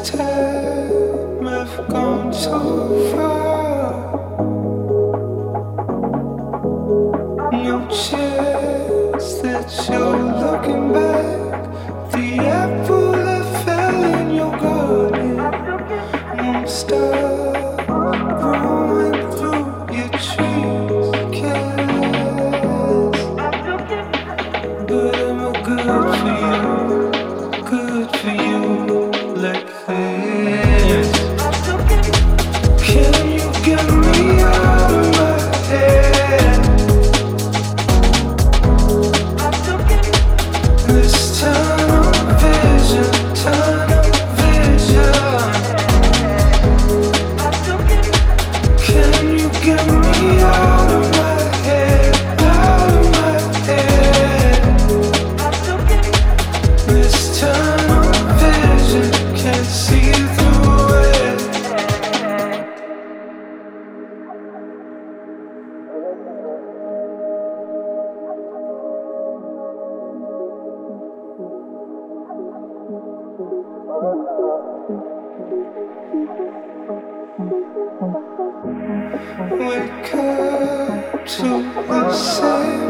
this time. To the same.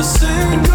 Myself I'd